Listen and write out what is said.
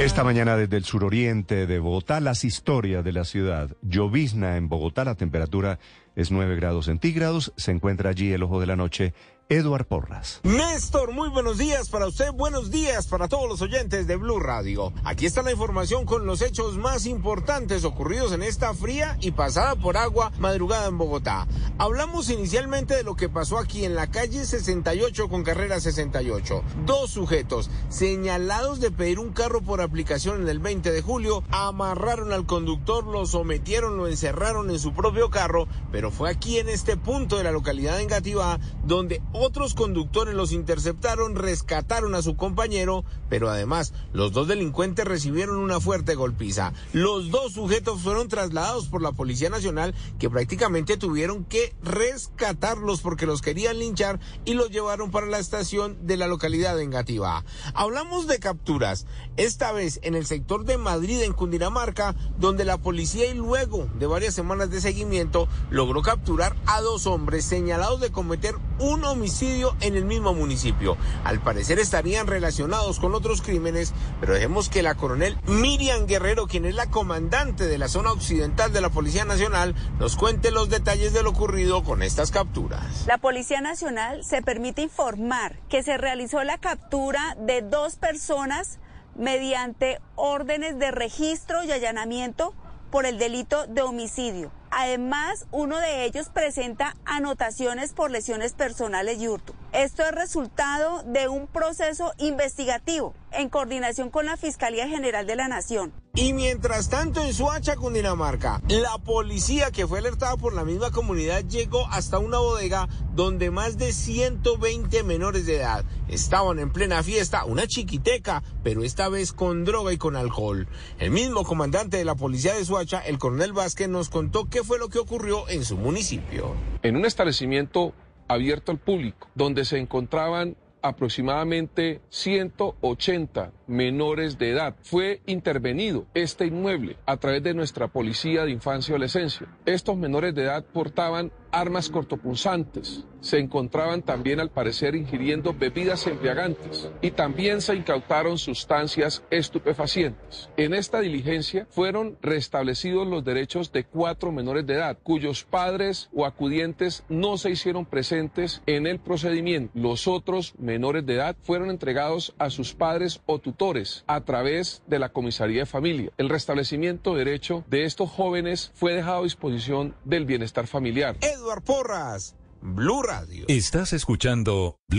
Esta mañana desde el suroriente de Bogotá, las historias de la ciudad. Llovizna en Bogotá, la temperatura es 9 grados centígrados. Se encuentra allí el ojo de la noche Eduard Porras. Néstor, muy buenos días para usted, buenos días para todos los oyentes de Blue Radio. Aquí está la información con los hechos más importantes ocurridos en esta fría y pasada por agua madrugada en Bogotá. Hablamos inicialmente de lo que pasó aquí en la calle 68 con carrera 68. Dos sujetos señalados de pedir un carro por aplicación en el 20 de julio amarraron al conductor, lo sometieron, lo encerraron en su propio carro, pero fue aquí en este punto de la localidad de Engativá donde otros conductores los interceptaron, rescataron a su compañero, pero además los dos delincuentes recibieron una fuerte golpiza. Los dos sujetos fueron trasladados por la Policía Nacional que prácticamente tuvieron que rescatarlos porque los querían linchar y los llevaron para la estación de la localidad de Engativá. Hablamos de capturas, esta vez en el sector de Madrid en Cundinamarca, donde la policía y luego de varias semanas de seguimiento logró capturar a dos hombres señalados de cometer un homicidio en el mismo municipio. Al parecer estarían relacionados con otros crímenes, pero dejemos que la coronel Miriam Guerrero, quien es la comandante de la zona occidental de la Policía Nacional, nos cuente los detalles de lo ocurrido con estas capturas. La Policía Nacional se permite informar que se realizó la captura de dos personas mediante órdenes de registro y allanamiento por el delito de homicidio. Además, uno de ellos presenta anotaciones por lesiones personales y hurto. Esto es resultado de un proceso investigativo en coordinación con la Fiscalía General de la Nación. Y mientras tanto en Suacha, Cundinamarca, la policía que fue alertada por la misma comunidad llegó hasta una bodega donde más de 120 menores de edad estaban en plena fiesta, una chiquiteca, pero esta vez con droga y con alcohol. El mismo comandante de la policía de Suacha, el coronel Vázquez, nos contó qué fue lo que ocurrió en su municipio. En un establecimiento abierto al público, donde se encontraban aproximadamente 180 menores de edad. Fue intervenido este inmueble a través de nuestra Policía de Infancia y Adolescencia. Estos menores de edad portaban armas cortopunzantes. Se encontraban también, al parecer, ingiriendo bebidas embriagantes y también se incautaron sustancias estupefacientes. En esta diligencia fueron restablecidos los derechos de cuatro menores de edad, cuyos padres o acudientes no se hicieron presentes en el procedimiento. Los otros menores de edad fueron entregados a sus padres o tutores a través de la comisaría de familia. El restablecimiento de derecho de estos jóvenes fue dejado a disposición del bienestar familiar. Eduard Porras, Blue Radio. Estás escuchando Blue